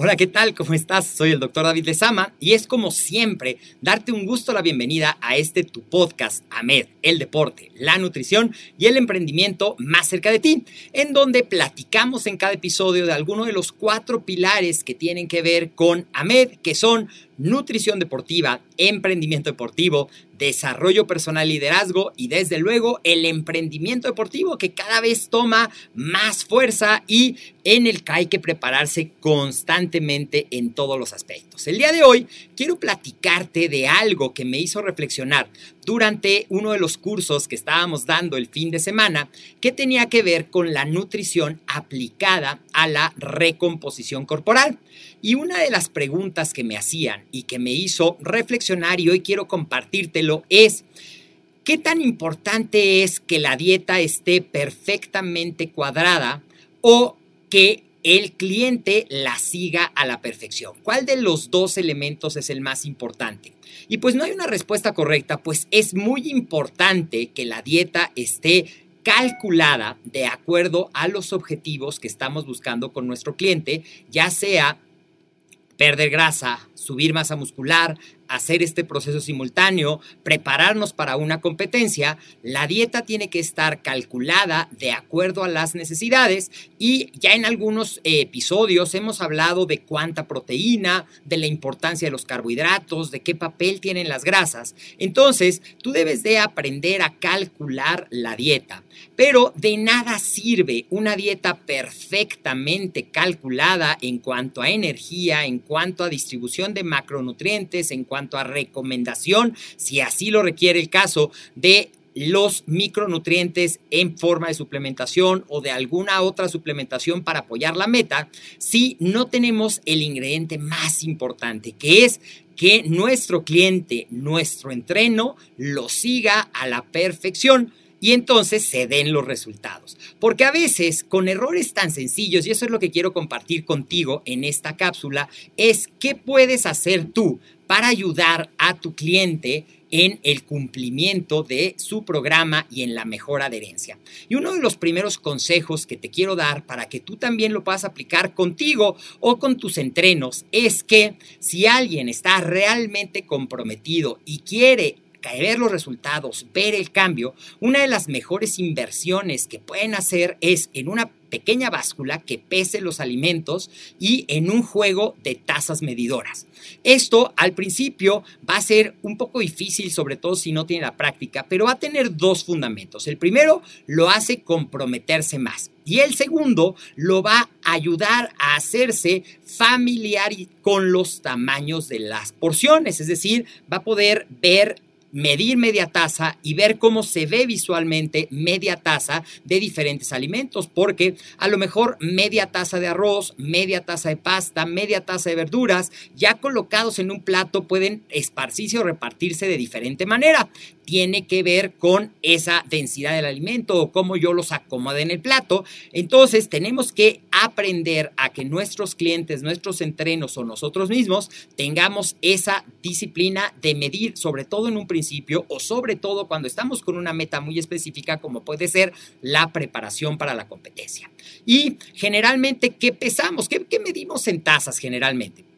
Hola, ¿qué tal? ¿Cómo estás? Soy el doctor David Lezama y es como siempre darte un gusto la bienvenida a este tu podcast, AMED, el deporte, la nutrición y el emprendimiento más cerca de ti, en donde platicamos en cada episodio de alguno de los cuatro pilares que tienen que ver con AMED, que son nutrición deportiva, emprendimiento deportivo, desarrollo personal, liderazgo y desde luego el emprendimiento deportivo que cada vez toma más fuerza y en el que hay que prepararse constantemente en todos los aspectos. El día de hoy quiero platicarte de algo que me hizo reflexionar durante uno de los cursos que estábamos dando el fin de semana que tenía que ver con la nutrición aplicada a la recomposición corporal. Y una de las preguntas que me hacían y que me hizo reflexionar y hoy quiero compartírtelo es, ¿qué tan importante es que la dieta esté perfectamente cuadrada o que el cliente la siga a la perfección. ¿Cuál de los dos elementos es el más importante? Y pues no hay una respuesta correcta, pues es muy importante que la dieta esté calculada de acuerdo a los objetivos que estamos buscando con nuestro cliente, ya sea perder grasa, subir masa muscular, hacer este proceso simultáneo, prepararnos para una competencia, la dieta tiene que estar calculada de acuerdo a las necesidades y ya en algunos episodios hemos hablado de cuánta proteína, de la importancia de los carbohidratos, de qué papel tienen las grasas. Entonces, tú debes de aprender a calcular la dieta, pero de nada sirve una dieta perfectamente calculada en cuanto a energía, en cuanto a distribución de macronutrientes, en cuanto cuanto a recomendación, si así lo requiere el caso, de los micronutrientes en forma de suplementación o de alguna otra suplementación para apoyar la meta, si no tenemos el ingrediente más importante, que es que nuestro cliente, nuestro entreno, lo siga a la perfección y entonces se den los resultados. Porque a veces con errores tan sencillos, y eso es lo que quiero compartir contigo en esta cápsula, es qué puedes hacer tú para ayudar a tu cliente en el cumplimiento de su programa y en la mejor adherencia. Y uno de los primeros consejos que te quiero dar para que tú también lo puedas aplicar contigo o con tus entrenos es que si alguien está realmente comprometido y quiere ver los resultados, ver el cambio, una de las mejores inversiones que pueden hacer es en una pequeña báscula que pese los alimentos y en un juego de tazas medidoras. Esto al principio va a ser un poco difícil, sobre todo si no tiene la práctica, pero va a tener dos fundamentos. El primero lo hace comprometerse más y el segundo lo va a ayudar a hacerse familiar con los tamaños de las porciones, es decir, va a poder ver medir media taza y ver cómo se ve visualmente media taza de diferentes alimentos, porque a lo mejor media taza de arroz, media taza de pasta, media taza de verduras, ya colocados en un plato pueden esparcirse o repartirse de diferente manera. Tiene que ver con esa densidad del alimento o cómo yo los acomode en el plato. Entonces tenemos que aprender a que nuestros clientes, nuestros entrenos o nosotros mismos tengamos esa disciplina de medir, sobre todo en un principio o sobre todo cuando estamos con una meta muy específica como puede ser la preparación para la competencia. Y generalmente, ¿qué pesamos? ¿Qué, qué medimos en tazas generalmente?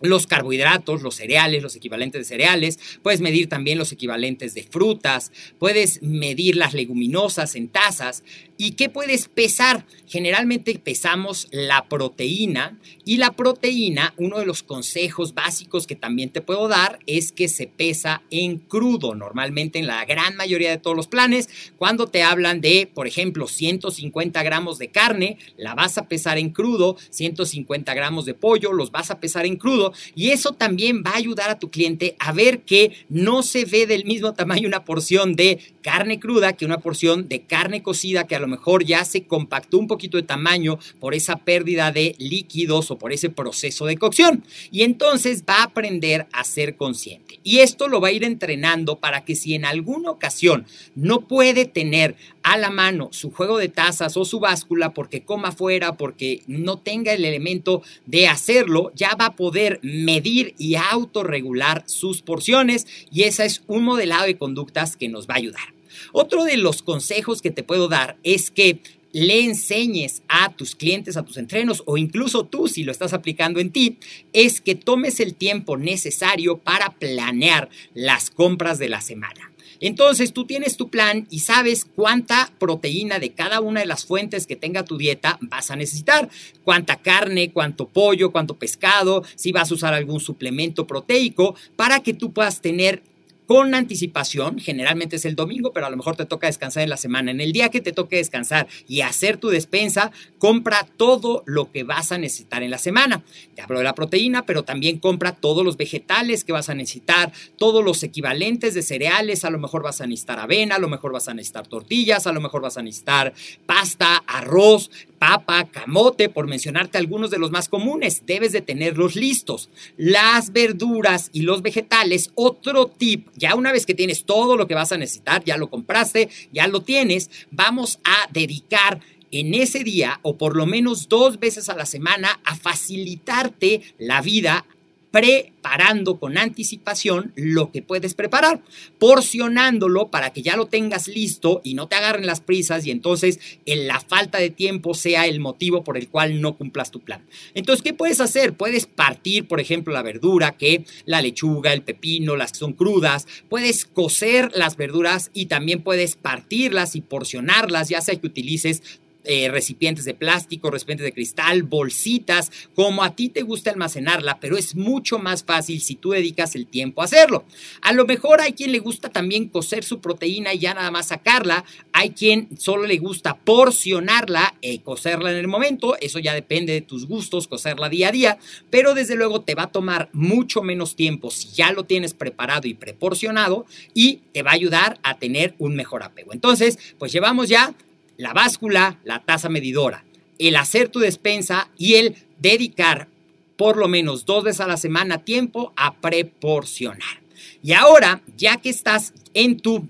los carbohidratos, los cereales, los equivalentes de cereales, puedes medir también los equivalentes de frutas, puedes medir las leguminosas en tazas. ¿Y qué puedes pesar? Generalmente pesamos la proteína y la proteína, uno de los consejos básicos que también te puedo dar es que se pesa en crudo, normalmente en la gran mayoría de todos los planes. Cuando te hablan de, por ejemplo, 150 gramos de carne, la vas a pesar en crudo, 150 gramos de pollo, los vas a pesar en crudo y eso también va a ayudar a tu cliente a ver que no se ve del mismo tamaño una porción de carne cruda que una porción de carne cocida que a lo mejor ya se compactó un poquito de tamaño por esa pérdida de líquidos o por ese proceso de cocción. Y entonces va a aprender a ser consciente. Y esto lo va a ir entrenando para que si en alguna ocasión no puede tener a la mano su juego de tazas o su báscula porque coma fuera, porque no tenga el elemento de hacerlo, ya va a poder medir y autorregular sus porciones y ese es un modelado de conductas que nos va a ayudar. Otro de los consejos que te puedo dar es que le enseñes a tus clientes, a tus entrenos o incluso tú si lo estás aplicando en ti, es que tomes el tiempo necesario para planear las compras de la semana. Entonces tú tienes tu plan y sabes cuánta proteína de cada una de las fuentes que tenga tu dieta vas a necesitar. Cuánta carne, cuánto pollo, cuánto pescado, si vas a usar algún suplemento proteico para que tú puedas tener con anticipación, generalmente es el domingo, pero a lo mejor te toca descansar en la semana. En el día que te toque descansar y hacer tu despensa, compra todo lo que vas a necesitar en la semana. Te hablo de la proteína, pero también compra todos los vegetales que vas a necesitar, todos los equivalentes de cereales, a lo mejor vas a necesitar avena, a lo mejor vas a necesitar tortillas, a lo mejor vas a necesitar pasta, arroz, papa, camote, por mencionarte algunos de los más comunes. Debes de tenerlos listos. Las verduras y los vegetales, otro tip ya una vez que tienes todo lo que vas a necesitar, ya lo compraste, ya lo tienes, vamos a dedicar en ese día o por lo menos dos veces a la semana a facilitarte la vida preparando con anticipación lo que puedes preparar, porcionándolo para que ya lo tengas listo y no te agarren las prisas y entonces en la falta de tiempo sea el motivo por el cual no cumplas tu plan. Entonces, ¿qué puedes hacer? Puedes partir, por ejemplo, la verdura, que la lechuga, el pepino, las que son crudas, puedes cocer las verduras y también puedes partirlas y porcionarlas, ya sea que utilices eh, recipientes de plástico, recipientes de cristal, bolsitas, como a ti te gusta almacenarla, pero es mucho más fácil si tú dedicas el tiempo a hacerlo. A lo mejor hay quien le gusta también cocer su proteína y ya nada más sacarla, hay quien solo le gusta porcionarla y cocerla en el momento, eso ya depende de tus gustos, cocerla día a día, pero desde luego te va a tomar mucho menos tiempo si ya lo tienes preparado y preporcionado y te va a ayudar a tener un mejor apego. Entonces, pues llevamos ya la báscula, la tasa medidora, el hacer tu despensa y el dedicar por lo menos dos veces a la semana tiempo a proporcionar. Y ahora, ya que estás en tu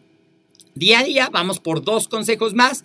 día a día, vamos por dos consejos más.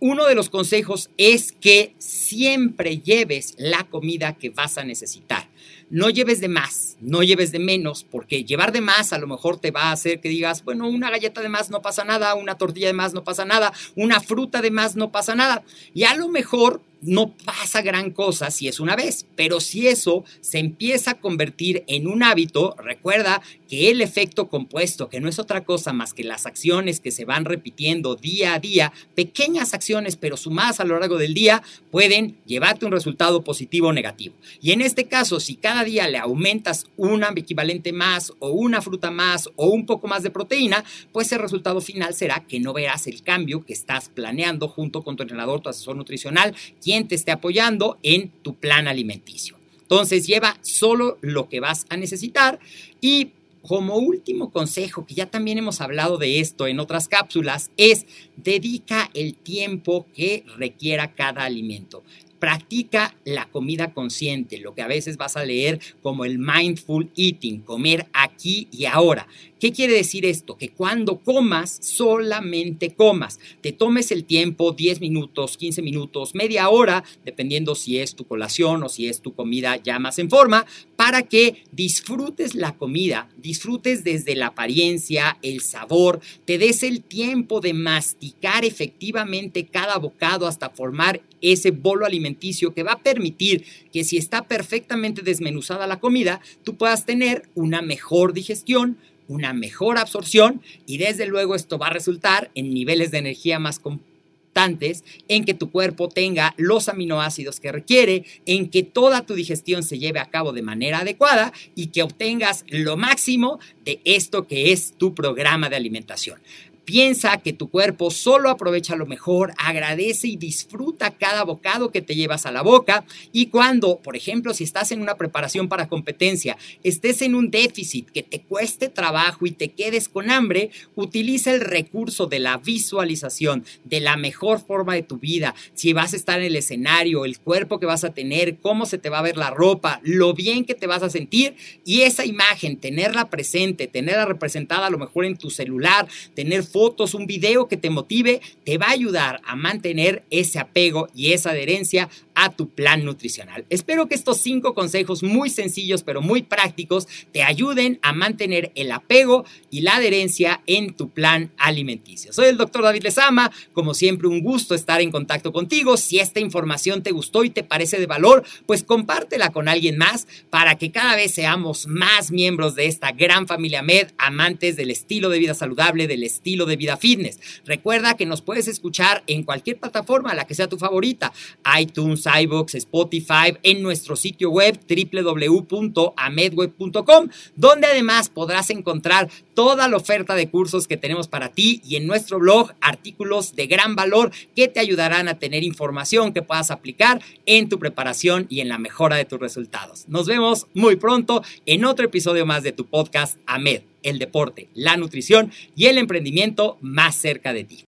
Uno de los consejos es que siempre lleves la comida que vas a necesitar no lleves de más, no lleves de menos, porque llevar de más a lo mejor te va a hacer que digas, bueno, una galleta de más no pasa nada, una tortilla de más no pasa nada, una fruta de más no pasa nada. Y a lo mejor no pasa gran cosa si es una vez, pero si eso se empieza a convertir en un hábito, recuerda que el efecto compuesto, que no es otra cosa más que las acciones que se van repitiendo día a día, pequeñas acciones pero sumadas a lo largo del día, pueden llevarte un resultado positivo o negativo. Y en este caso, si cada día le aumentas un equivalente más o una fruta más o un poco más de proteína, pues el resultado final será que no verás el cambio que estás planeando junto con tu entrenador, tu asesor nutricional, quien te esté apoyando en tu plan alimenticio. Entonces lleva solo lo que vas a necesitar y como último consejo, que ya también hemos hablado de esto en otras cápsulas, es dedica el tiempo que requiera cada alimento. Practica la comida consciente, lo que a veces vas a leer como el mindful eating, comer aquí y ahora. ¿Qué quiere decir esto? Que cuando comas, solamente comas. Te tomes el tiempo, 10 minutos, 15 minutos, media hora, dependiendo si es tu colación o si es tu comida ya más en forma, para que disfrutes la comida, disfrutes desde la apariencia, el sabor, te des el tiempo de masticar efectivamente cada bocado hasta formar ese bolo alimenticio que va a permitir que si está perfectamente desmenuzada la comida, tú puedas tener una mejor digestión, una mejor absorción y desde luego esto va a resultar en niveles de energía más en que tu cuerpo tenga los aminoácidos que requiere, en que toda tu digestión se lleve a cabo de manera adecuada y que obtengas lo máximo de esto que es tu programa de alimentación. Piensa que tu cuerpo solo aprovecha lo mejor, agradece y disfruta cada bocado que te llevas a la boca. Y cuando, por ejemplo, si estás en una preparación para competencia, estés en un déficit que te cueste trabajo y te quedes con hambre, utiliza el recurso de la visualización de la mejor forma de tu vida, si vas a estar en el escenario, el cuerpo que vas a tener, cómo se te va a ver la ropa, lo bien que te vas a sentir y esa imagen, tenerla presente, tenerla representada a lo mejor en tu celular, tener fotos, un video que te motive, te va a ayudar a mantener ese apego y esa adherencia a tu plan nutricional. Espero que estos cinco consejos muy sencillos pero muy prácticos te ayuden a mantener el apego y la adherencia en tu plan alimenticio. Soy el doctor David Lezama, como siempre un gusto estar en contacto contigo. Si esta información te gustó y te parece de valor, pues compártela con alguien más para que cada vez seamos más miembros de esta gran familia MED, amantes del estilo de vida saludable, del estilo de vida fitness. Recuerda que nos puedes escuchar en cualquier plataforma, la que sea tu favorita, iTunes, iBox, Spotify, en nuestro sitio web www.amedweb.com, donde además podrás encontrar toda la oferta de cursos que tenemos para ti y en nuestro blog artículos de gran valor que te ayudarán a tener información que puedas aplicar en tu preparación y en la mejora de tus resultados. Nos vemos muy pronto en otro episodio más de tu podcast AMED, el deporte, la nutrición y el emprendimiento más cerca de ti.